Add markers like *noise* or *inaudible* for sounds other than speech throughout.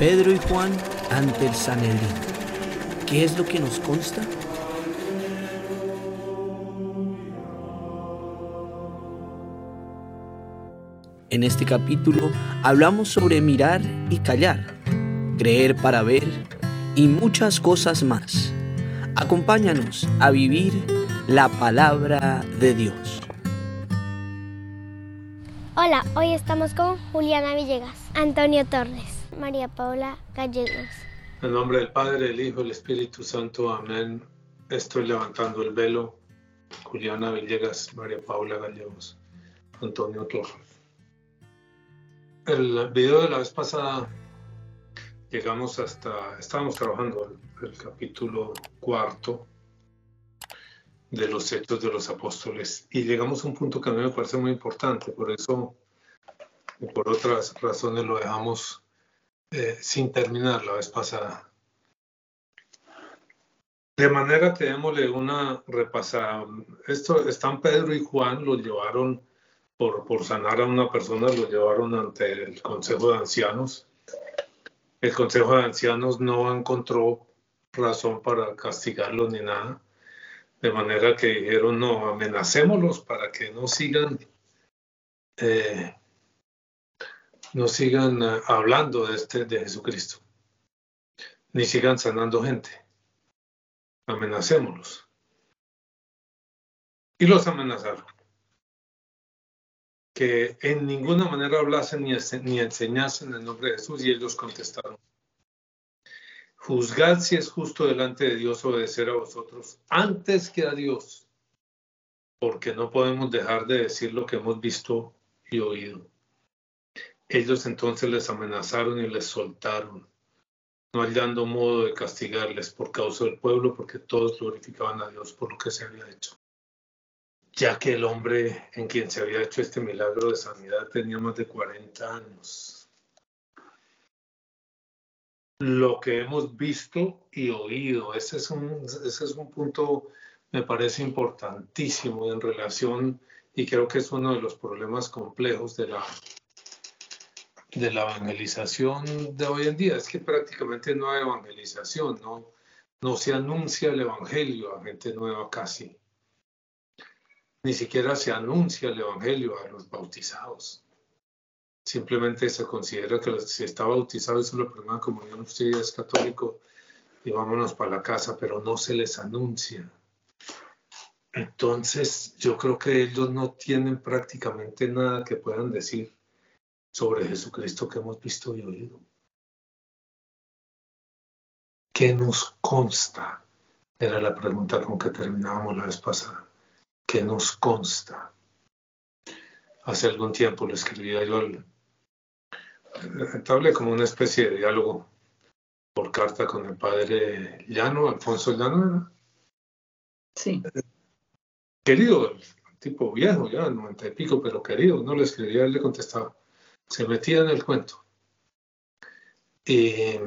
Pedro y Juan ante el Sanedrín. ¿Qué es lo que nos consta? En este capítulo hablamos sobre mirar y callar, creer para ver y muchas cosas más. Acompáñanos a vivir la palabra de Dios. Hola, hoy estamos con Juliana Villegas, Antonio Torres, María Paula Gallegos. En nombre del Padre, el Hijo el Espíritu Santo, amén. Estoy levantando el velo. Juliana Villegas, María Paula Gallegos, Antonio Torres. El video de la vez pasada llegamos hasta, estábamos trabajando el, el capítulo cuarto de los Hechos de los Apóstoles y llegamos a un punto que a mí me parece muy importante, por eso y por otras razones lo dejamos eh, sin terminar la vez pasada. De manera que démosle una repasada. Esto, están Pedro y Juan, los llevaron por, por sanar a una persona, los llevaron ante el Consejo de Ancianos. El Consejo de Ancianos no encontró razón para castigarlos ni nada. De manera que dijeron, no, amenacémoslos para que no sigan, eh, no sigan eh, hablando de, este, de Jesucristo, ni sigan sanando gente. Amenacémoslos. Y los amenazaron. Que en ninguna manera hablasen ni, ni enseñasen el nombre de Jesús y ellos contestaron. Juzgad si es justo delante de Dios obedecer a vosotros antes que a Dios, porque no podemos dejar de decir lo que hemos visto y oído. Ellos entonces les amenazaron y les soltaron, no hallando modo de castigarles por causa del pueblo, porque todos glorificaban a Dios por lo que se había hecho. Ya que el hombre en quien se había hecho este milagro de sanidad tenía más de 40 años lo que hemos visto y oído. Ese es un, ese es un punto, me parece importantísimo en relación, y creo que es uno de los problemas complejos de la, de la evangelización de hoy en día. Es que prácticamente no hay evangelización, no, no se anuncia el evangelio a gente nueva casi. Ni siquiera se anuncia el evangelio a los bautizados simplemente se considera que si está bautizado es la primera comunión, usted es católico y vámonos para la casa, pero no se les anuncia. Entonces, yo creo que ellos no tienen prácticamente nada que puedan decir sobre Jesucristo que hemos visto y oído. ¿Qué nos consta? Era la pregunta con que terminábamos la vez pasada. ¿Qué nos consta? Hace algún tiempo le escribía yo al, estable como una especie de diálogo por carta con el padre Llano, Alfonso Llano era. Sí. Querido, tipo viejo ya, noventa y pico, pero querido, no le escribía, él le contestaba. Se metía en el cuento. Y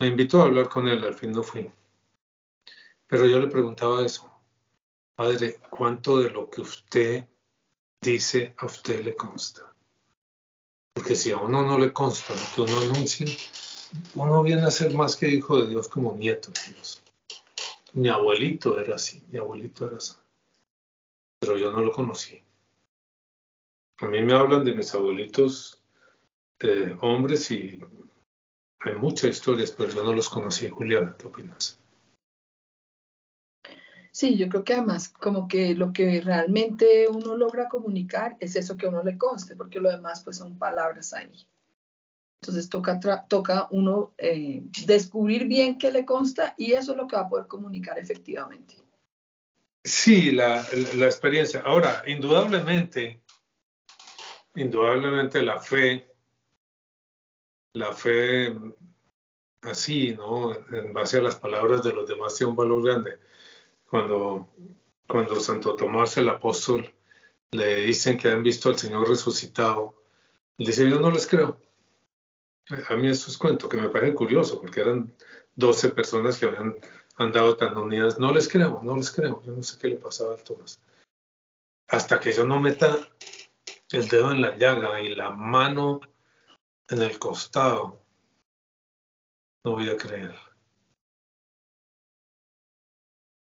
me invitó a hablar con él, al fin no fui. Pero yo le preguntaba eso. Padre, ¿cuánto de lo que usted dice a usted le consta? Porque si a uno no le consta lo que uno anuncia, uno viene a ser más que hijo de Dios como nieto Dios. Mi abuelito era así, mi abuelito era así. Pero yo no lo conocí. A mí me hablan de mis abuelitos eh, hombres y hay muchas historias, pero yo no los conocí. Juliana, ¿qué opinas? Sí, yo creo que además como que lo que realmente uno logra comunicar es eso que a uno le conste, porque lo demás pues son palabras ahí. Entonces toca, toca uno eh, descubrir bien qué le consta y eso es lo que va a poder comunicar efectivamente. Sí, la, la experiencia. Ahora, indudablemente, indudablemente la fe, la fe así, ¿no? En base a las palabras de los demás tiene un valor grande cuando, cuando Santo Tomás el apóstol le dicen que han visto al Señor resucitado, dice, yo no les creo. A mí eso es cuento que me parece curioso, porque eran 12 personas que habían andado tan unidas. No les creo, no les creo. Yo no sé qué le pasaba a Tomás. Hasta que yo no meta el dedo en la llaga y la mano en el costado no voy a creer.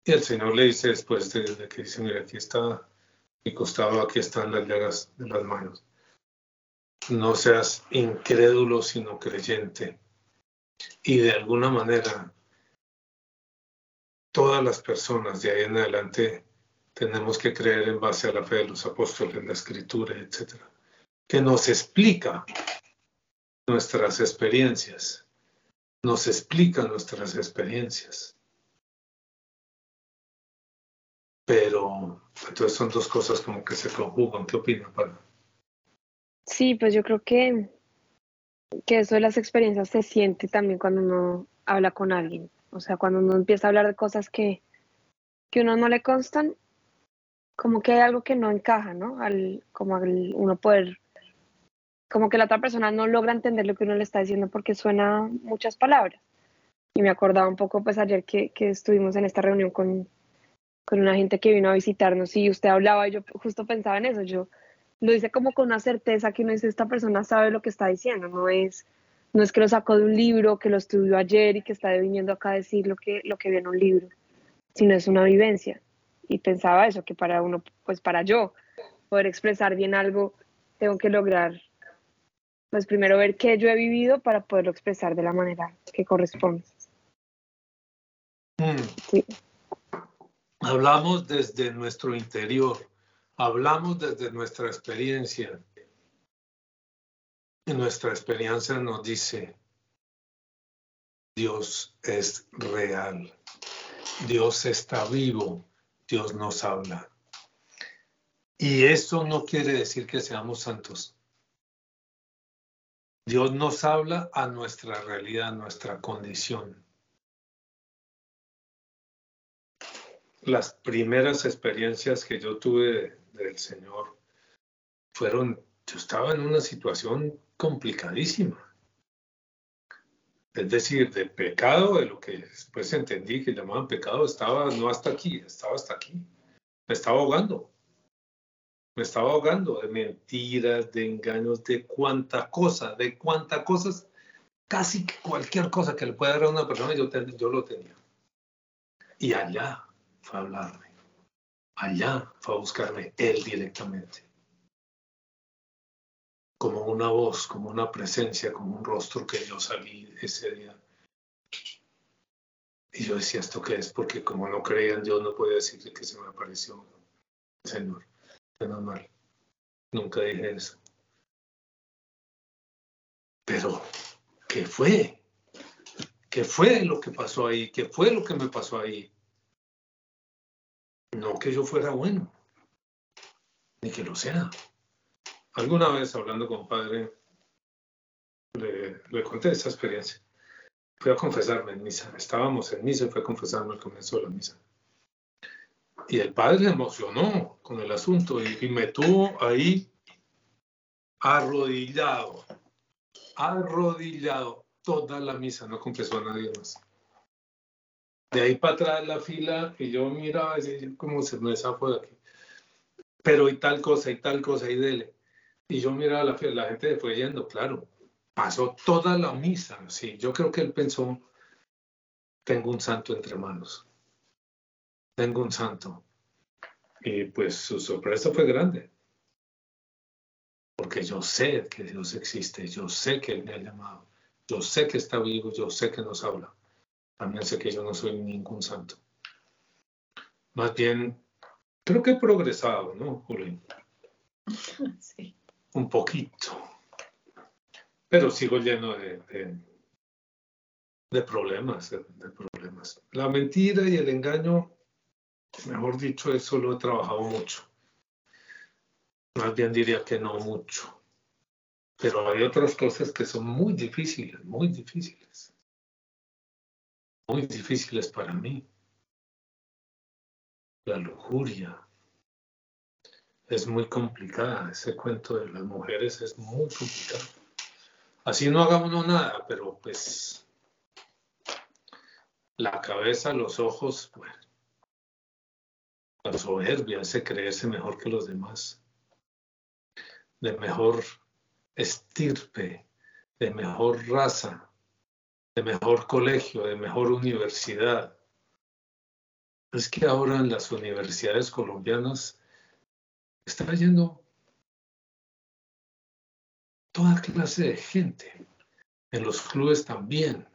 Y el Señor le dice después de, que dice, mira, aquí está mi costado, aquí están las llagas de las manos. No seas incrédulo, sino creyente. Y de alguna manera, todas las personas de ahí en adelante tenemos que creer en base a la fe de los apóstoles, la escritura, etcétera, que nos explica nuestras experiencias, nos explica nuestras experiencias. Pero entonces son dos cosas como que se conjugan. ¿Qué opina, Pablo? Sí, pues yo creo que, que eso de las experiencias se siente también cuando uno habla con alguien. O sea, cuando uno empieza a hablar de cosas que, que uno no le constan, como que hay algo que no encaja, ¿no? Al, como al uno poder, como que la otra persona no logra entender lo que uno le está diciendo porque suena muchas palabras. Y me acordaba un poco, pues ayer que, que estuvimos en esta reunión con, con una gente que vino a visitarnos y usted hablaba, y yo justo pensaba en eso, yo lo hice como con una certeza que uno dice, esta persona sabe lo que está diciendo, no es, no es que lo sacó de un libro, que lo estudió ayer y que está viniendo acá a decir lo que, lo que vio en un libro, sino es una vivencia. Y pensaba eso, que para uno, pues para yo poder expresar bien algo, tengo que lograr, pues primero ver qué yo he vivido para poderlo expresar de la manera que corresponde. Mm. Sí. Hablamos desde nuestro interior, hablamos desde nuestra experiencia. Y nuestra experiencia nos dice, Dios es real, Dios está vivo, Dios nos habla. Y eso no quiere decir que seamos santos. Dios nos habla a nuestra realidad, a nuestra condición. las primeras experiencias que yo tuve del Señor fueron, yo estaba en una situación complicadísima. Es decir, de pecado, de lo que después entendí que llamaban pecado, estaba no hasta aquí, estaba hasta aquí. Me estaba ahogando. Me estaba ahogando de mentiras, de engaños, de cuánta cosa, de cuántas cosas, casi cualquier cosa que le pueda dar a una persona, yo, yo lo tenía. Y allá, fue a hablarme. Allá fue a buscarme él directamente. Como una voz, como una presencia, como un rostro que yo salí ese día. Y yo decía, ¿esto qué es? Porque como no creían, yo no podía decirle que se me apareció Señor. Menos mal. Nunca dije eso. Pero, ¿qué fue? ¿Qué fue lo que pasó ahí? ¿Qué fue lo que me pasó ahí? No que yo fuera bueno, ni que lo sea. Alguna vez hablando con padre, le, conté esa experiencia. Fui a confesarme en misa. Estábamos en misa y fue a confesarme al comienzo de la misa. Y el padre emocionó con el asunto y, me tuvo ahí arrodillado, arrodillado toda la misa, no confesó a nadie más de ahí para atrás la fila y yo miraba y como se me zafó aquí. Pero y tal cosa, y tal cosa, y dele. Y yo miraba la la gente fue yendo, claro. Pasó toda la misa, sí. Yo creo que él pensó, tengo un santo entre manos. Tengo un santo. Y pues su sorpresa fue grande. Porque yo sé que Dios existe, yo sé que Él me ha llamado, yo sé que está vivo, yo sé que nos habla. También sé que yo no soy ningún santo. Más bien, creo que he progresado, ¿no, Julio? *laughs* Sí. Un poquito. Pero sigo lleno de, problemas, de, problemas. La mentira y el engaño, mejor dicho, eso lo he trabajado mucho. Más bien diría que no mucho. Pero hay otras cosas que son muy difíciles, muy difíciles muy difíciles para mí. La lujuria es muy complicada. Ese cuento de las mujeres es muy complicado. Así no haga uno nada, pero pues la cabeza, los ojos, bueno, la soberbia, ese creerse mejor que los demás, de mejor estirpe, de mejor raza, de mejor colegio, de mejor universidad. Es que ahora en las universidades colombianas está yendo toda clase de gente. En los clubes también.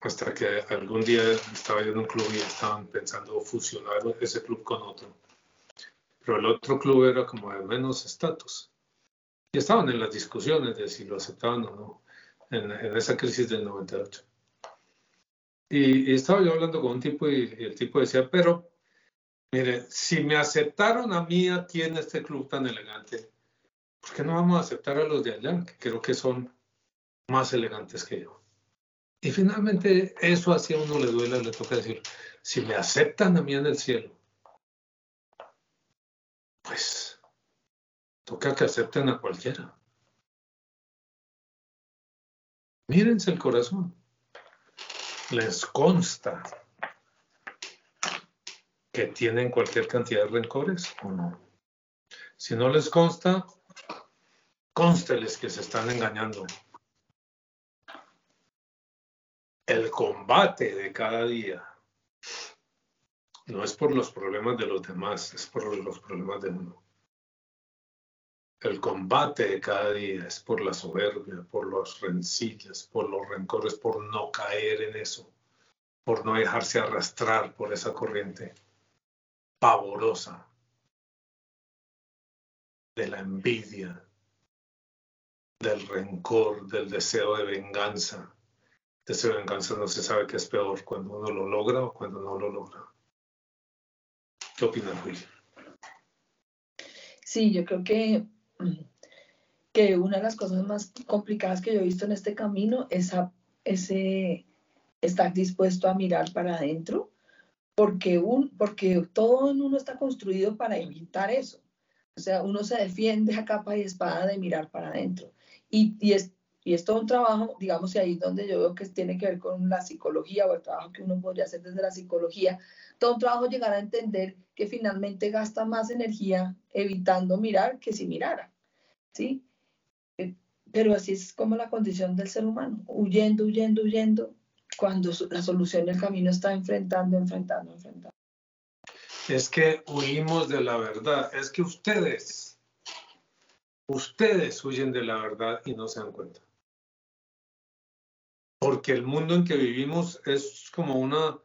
Hasta que algún día estaba yo en un club y estaban pensando fusionar ese club con otro. Pero el otro club era como de menos estatus. Y estaban en las discusiones de si lo aceptaban o no en, esa crisis del 98. Y, y, estaba yo hablando con un tipo y, el tipo decía, pero mire, si me aceptaron a mí aquí en este club tan elegante, ¿por qué no vamos a aceptar a los de allá, que creo que son más elegantes que yo? Y finalmente eso así a uno le duele, le toca decir, si me aceptan a mí en el cielo, pues toca que acepten a cualquiera. Mírense el corazón. Les consta que tienen cualquier cantidad de rencores o no. Si no les consta, consteles que se están engañando. El combate de cada día no es por los problemas de los demás, es por los problemas de uno. El combate de cada día es por la soberbia, por los rencillas, por los rencores, por no caer en eso, por no dejarse arrastrar por esa corriente pavorosa de la envidia, del rencor, del deseo de venganza. Deseo de venganza no se sabe qué es peor, cuando uno lo logra o cuando no lo logra. ¿Qué opinas, Willy? Sí, yo creo que que una de las cosas más complicadas que yo he visto en este camino es ese estar dispuesto a mirar para adentro, porque, un, porque todo en uno está construido para evitar eso. O sea, uno se defiende a capa y espada de mirar para adentro. Y, y, es, y es todo un trabajo, digamos, y ahí donde yo veo que tiene que ver con la psicología o el trabajo que uno podría hacer desde la psicología, todo un trabajo llegar a entender que finalmente gasta más energía evitando mirar que si mirara. ¿sí? Eh, pero así es como la condición del ser humano, huyendo, huyendo, huyendo, cuando la solución del camino está enfrentando, enfrentando, enfrentando. Es que huimos de la verdad, es que ustedes, ustedes huyen de la verdad y no se dan cuenta. Porque el mundo en que vivimos es como una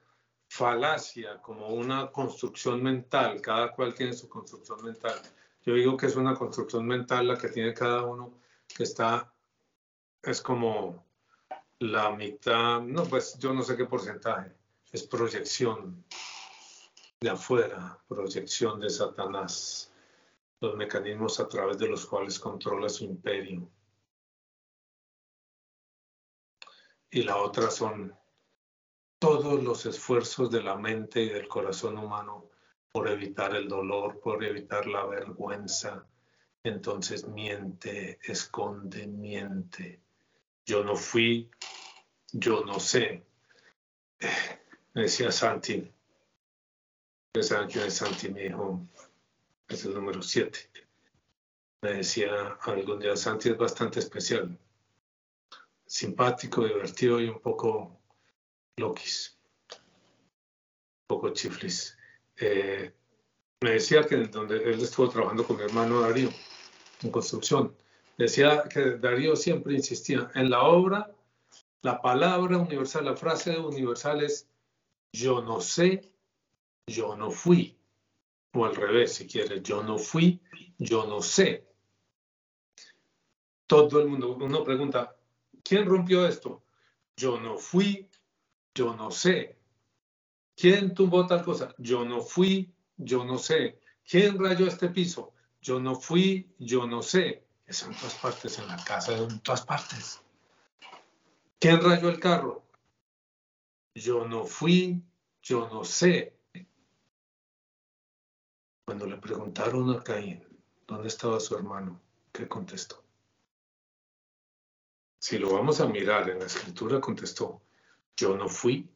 falacia, como una construcción mental, cada cual tiene su construcción mental. Yo digo que es una construcción mental la que tiene cada uno, que está, es como la mitad, no, pues yo no sé qué porcentaje, es proyección de afuera, proyección de Satanás, los mecanismos a través de los cuales controla su imperio. Y la otra son todos los esfuerzos de la mente y del corazón humano por evitar el dolor, por evitar la vergüenza. Entonces miente, esconde, miente. Yo no fui, yo no sé. Me decía Santi, saben quién es Santi? Mi hijo es el número 7. Me decía algún día, Santi es bastante especial, simpático, divertido y un poco loquis, un poco chiflis. Eh, me decía que donde él estuvo trabajando con mi hermano Darío en construcción, decía que Darío siempre insistía en la obra, la palabra universal, la frase universal es yo no sé, yo no fui. O al revés, si quieres, yo no fui, yo no sé. Todo el mundo, uno pregunta, ¿quién rompió esto? Yo no fui, yo no sé. ¿Quién tumbó tal cosa? Yo no fui, yo no sé. ¿Quién rayó este piso? Yo no fui, yo no sé. Eso en todas partes, en la casa, en todas partes. ¿Quién rayó el carro? Yo no fui, yo no sé. Cuando le preguntaron a Caín dónde estaba su hermano, ¿qué contestó? Si lo vamos a mirar en la escritura, contestó, yo no fui,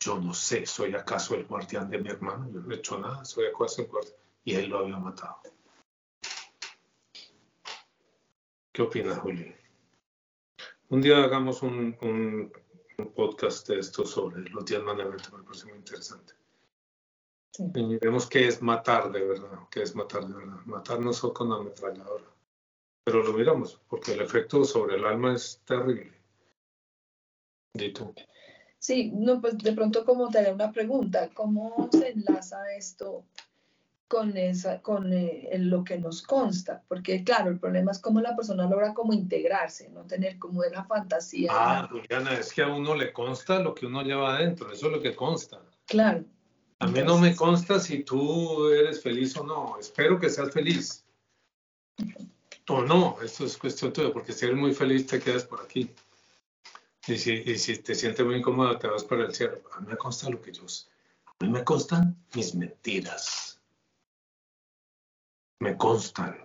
yo no sé, ¿soy acaso el guardián de mi hermano? Yo no he hecho nada, soy acaso el guardián. Y él lo había matado. ¿Qué opinas, Juli? Un día hagamos un, un, podcast de esto sobre los días mandamientos, me parece muy interesante. Y miremos qué es matar de verdad, qué es matar de verdad. Matar no solo con ametralladora. Pero lo miramos, porque el efecto sobre el alma es terrible. Dito. Sí, no, pues de pronto como te haré una pregunta, ¿cómo se enlaza esto con, esa, con eh, lo que nos consta? Porque claro, el problema es cómo la persona logra como integrarse, no tener como una fantasía. Ah, Juliana, es que a uno le consta lo que uno lleva adentro, eso es lo que consta. Claro. A mí no me consta si tú eres feliz o no, espero que seas feliz. O no, esto es cuestión tuya, porque si eres muy feliz te quedas por aquí. Y si, te sientes muy incómodo, te vas para el cielo. A mí me consta lo que yo sé. A mí me constan mis mentiras. Me constan.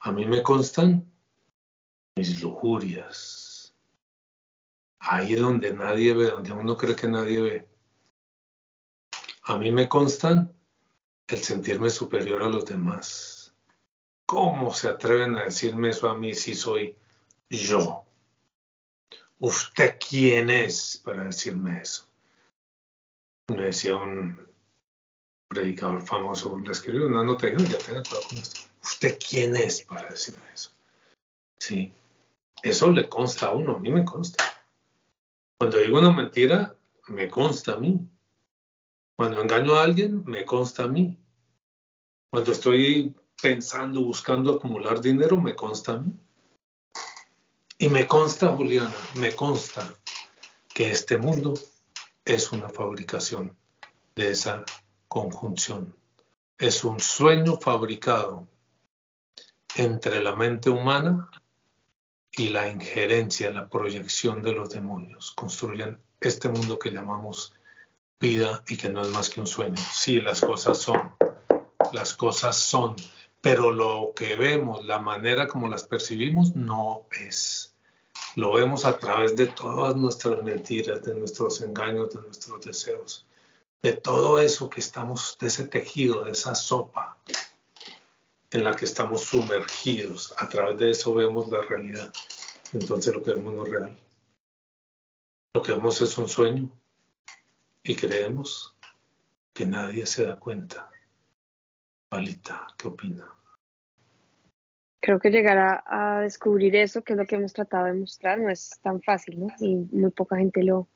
A mí me constan mis lujurias. Ahí donde nadie ve, donde uno cree que nadie ve. A mí me constan el sentirme superior a los demás. ¿Cómo se atreven a decirme eso a mí si soy yo? ¿Usted quién es para decirme eso? Me decía un predicador famoso, le escribió una nota y dijo, ya tenga cuidado con esto. ¿Usted quién es para decirme eso? Sí, eso le consta a uno, a mí me consta. Cuando digo una mentira, me consta a mí. Cuando engaño a alguien, me consta a mí. Cuando estoy pensando, buscando acumular dinero, me consta a mí. Y me consta, Juliana, me consta que este mundo es una fabricación de esa conjunción. Es un sueño fabricado entre la mente humana y la injerencia, la proyección de los demonios. Construyen este mundo que llamamos vida y que no es más que un sueño. Sí, las cosas son, las cosas son, pero lo que vemos, la manera como las percibimos, no es. Lo vemos a través de todas nuestras mentiras, de nuestros engaños, de nuestros deseos, de todo eso que estamos, de ese tejido, de esa sopa en la que estamos sumergidos. A través de eso vemos la realidad. Entonces lo que vemos no es real. Lo que vemos es un sueño y creemos que nadie se da cuenta. Palita, ¿qué opina? Creo que llegar a, descubrir eso, que es lo que hemos tratado de mostrar, no es tan fácil, ¿no? Y muy poca gente lo,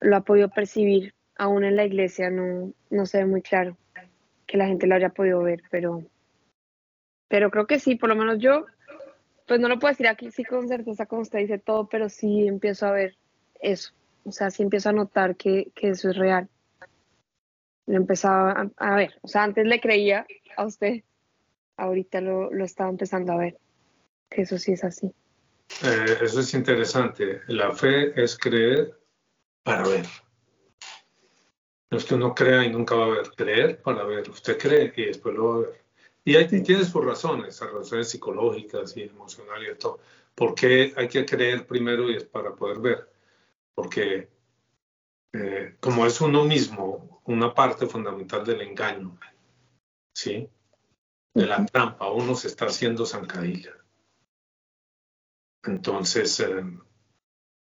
lo ha podido percibir. Aún en la iglesia no, no se ve muy claro que la gente lo haya podido ver, pero, pero creo que sí, por lo menos yo, pues no lo puedo decir aquí sí con certeza como usted dice todo, pero sí empiezo a ver eso. O sea, sí empiezo a notar que, que eso es real. Lo empezaba a, ver. O sea, antes le creía a usted, ahorita lo, lo estaba empezando a ver. Que eso sí es así. Eh, eso es interesante. La fe es creer para ver. No es que uno crea y nunca va a ver. Creer para ver. Usted cree y después lo va a ver. Y ahí tiene sus razones, razones psicológicas y emocionales y todo. ¿Por qué hay que creer primero y es para poder ver? porque eh, como es uno mismo una parte fundamental del engaño, ¿sí? De la trampa, uno se está haciendo zancadilla. Entonces, eh,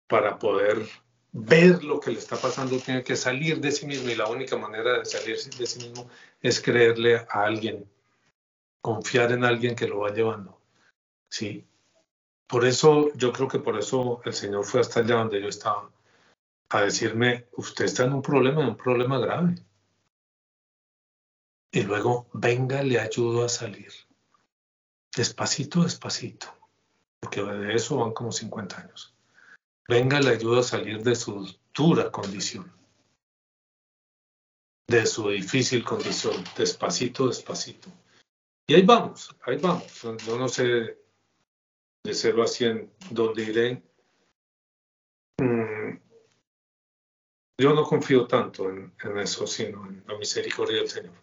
para poder ver lo que le está pasando, tiene que salir de sí mismo y la única manera de salir de sí mismo es creerle a alguien, confiar en alguien que lo va llevando. ¿sí? Por eso, yo creo que por eso el Señor fue hasta allá donde yo estaba, a decirme, usted está en un problema, un problema grave. Y luego, venga, le ayudo a salir. Despacito, despacito, porque de eso van como 50 años. Venga, le ayudo a salir de su dura condición, de su difícil condición, despacito, despacito. Y ahí vamos, ahí vamos. Yo no sé de cero a 100 dónde iré. Mm, yo no confío tanto en, eso, sino en la misericordia del Señor.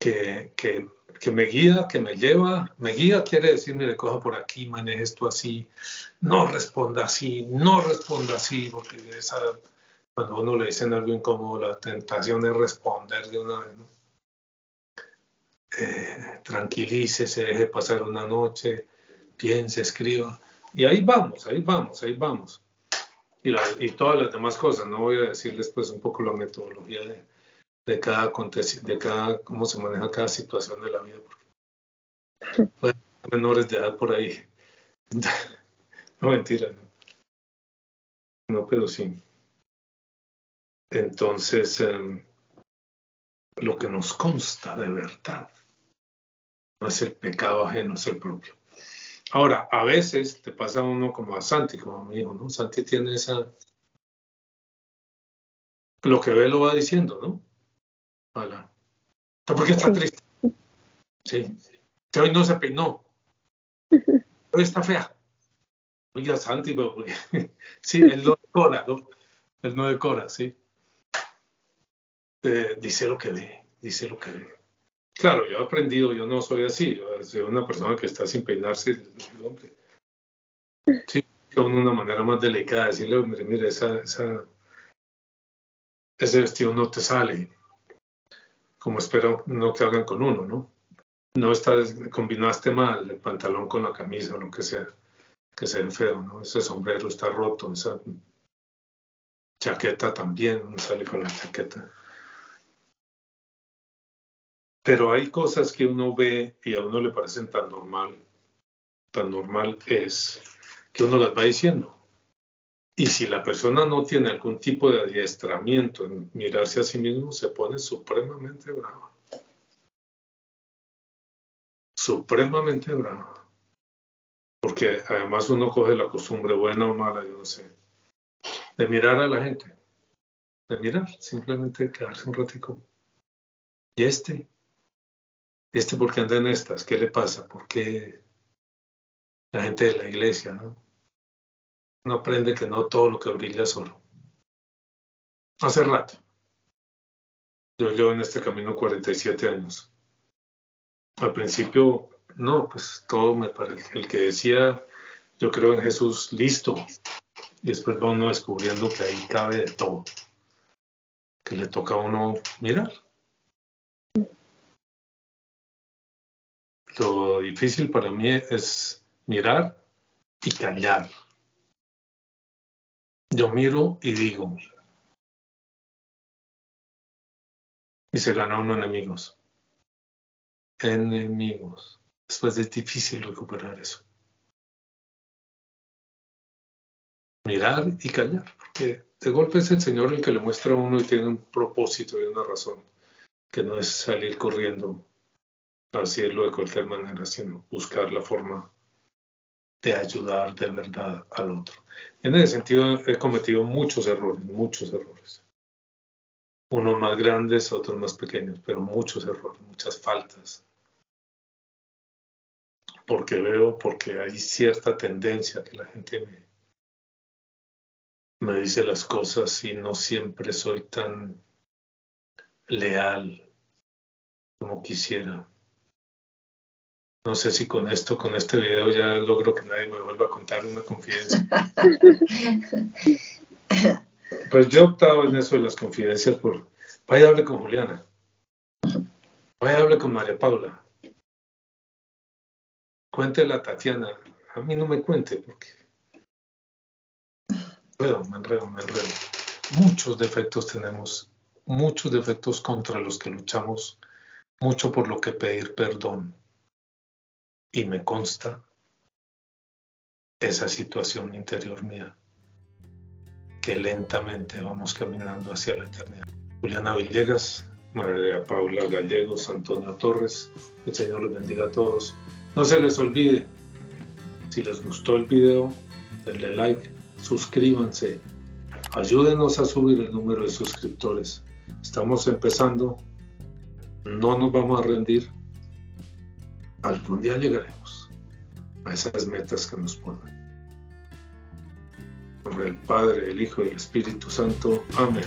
Que, que, que, me guía, que me lleva, me guía quiere decir, mire, coja por aquí, maneje esto así, no responda así, no responda así, porque esa, cuando uno le dicen algo incómodo, la tentación es responder de una vez. eh, tranquilice, se deje pasar una noche, piense, escriba. Y ahí vamos, ahí vamos, ahí vamos. Y, y todas las demás cosas. No voy a decirles pues un poco la metodología de, de cada de cada, cómo se maneja cada situación de la vida. Porque *laughs* menores de edad por ahí. *laughs* no mentira. No, pero sí. Entonces, em, lo que nos consta de verdad no es el pecado ajeno, es el propio. Ahora, a veces te pasa uno como a Santi, como a mi hijo, ¿no? Santi tiene esa... Lo que ve lo va diciendo, ¿no? Hola. *laughs* ¿Por qué está triste? Sí. Hoy no se peinó. Hoy está fea. Oiga, Santi, pero *laughs* sí, él no decora, ¿no? Él no decora, sí. Eh, dice lo que ve, dice lo que ve. Claro, yo he aprendido, yo no soy así, soy una persona que está sin peinarse, hombre. Sí, con una manera más delicada, decirle, hombre, mire, esa, esa, ese vestido no te sale, como espero no que hagan con uno, ¿no? No estás, combinaste mal el pantalón con la camisa o lo que sea, que se ve feo, ¿no? Ese sombrero está roto, esa chaqueta también, no sale con la chaqueta. Pero hay cosas que uno ve y a uno le parecen tan normal, tan normal es que uno las va diciendo. Y si la persona no tiene algún tipo de adiestramiento en mirarse a sí mismo, se pone supremamente brava. Supremamente brava. Porque además uno coge la costumbre, buena o mala, yo no sé, de mirar a la gente. De mirar, simplemente quedarse un ratico. Y este, este porque anda en estas, ¿qué le pasa? Porque la gente de la iglesia, ¿no? No aprende que no todo lo que brilla es oro. Hace rato. Yo llevo en este camino 47 años. Al principio, no, pues todo me parece. El que decía, yo creo en Jesús, listo. Y después va uno descubriendo que ahí cabe de todo. Que le toca a uno mirar. Lo difícil para mí es mirar y callar. Yo miro y digo. Y se gana uno enemigos. Enemigos. Después es difícil recuperar eso. Mirar y callar, porque de golpe es el Señor el que le muestra a uno y tiene un propósito y una razón, que no es salir corriendo hacerlo de cualquier manera, sino buscar la forma de ayudar de verdad al otro. En ese sentido he cometido muchos errores, muchos errores. Unos más grandes, otros más pequeños, pero muchos errores, muchas faltas. Porque veo, porque hay cierta tendencia que la gente me, me dice las cosas y no siempre soy tan leal como quisiera. No sé si con esto, con este video ya logro que nadie me vuelva a contar una confidencia. *laughs* Pues yo he optado en eso de las confidencias por, vaya hable con Juliana, vaya hable con María Paula, cuéntele a Tatiana, a mí no me cuente porque me enredo, me enredo, me enredo. Muchos defectos tenemos, muchos defectos contra los que luchamos, mucho por lo que pedir perdón y me consta esa situación interior mía, que lentamente vamos caminando hacia la eternidad. Juliana Villegas, María Paula Gallegos, Antonio Torres, el Señor los bendiga a todos. No se les olvide, si les gustó el video, denle like, suscríbanse, ayúdenos a subir el número de suscriptores. Estamos empezando, no nos vamos a rendir, algún día llegaremos a esas metas que nos ponen. Por el Padre, el Hijo y el Espíritu Santo. Amén.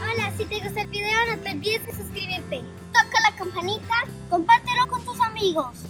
Hola, si te gustó el video no te olvides de suscribirte. Toca la campanita, compártelo con tus amigos.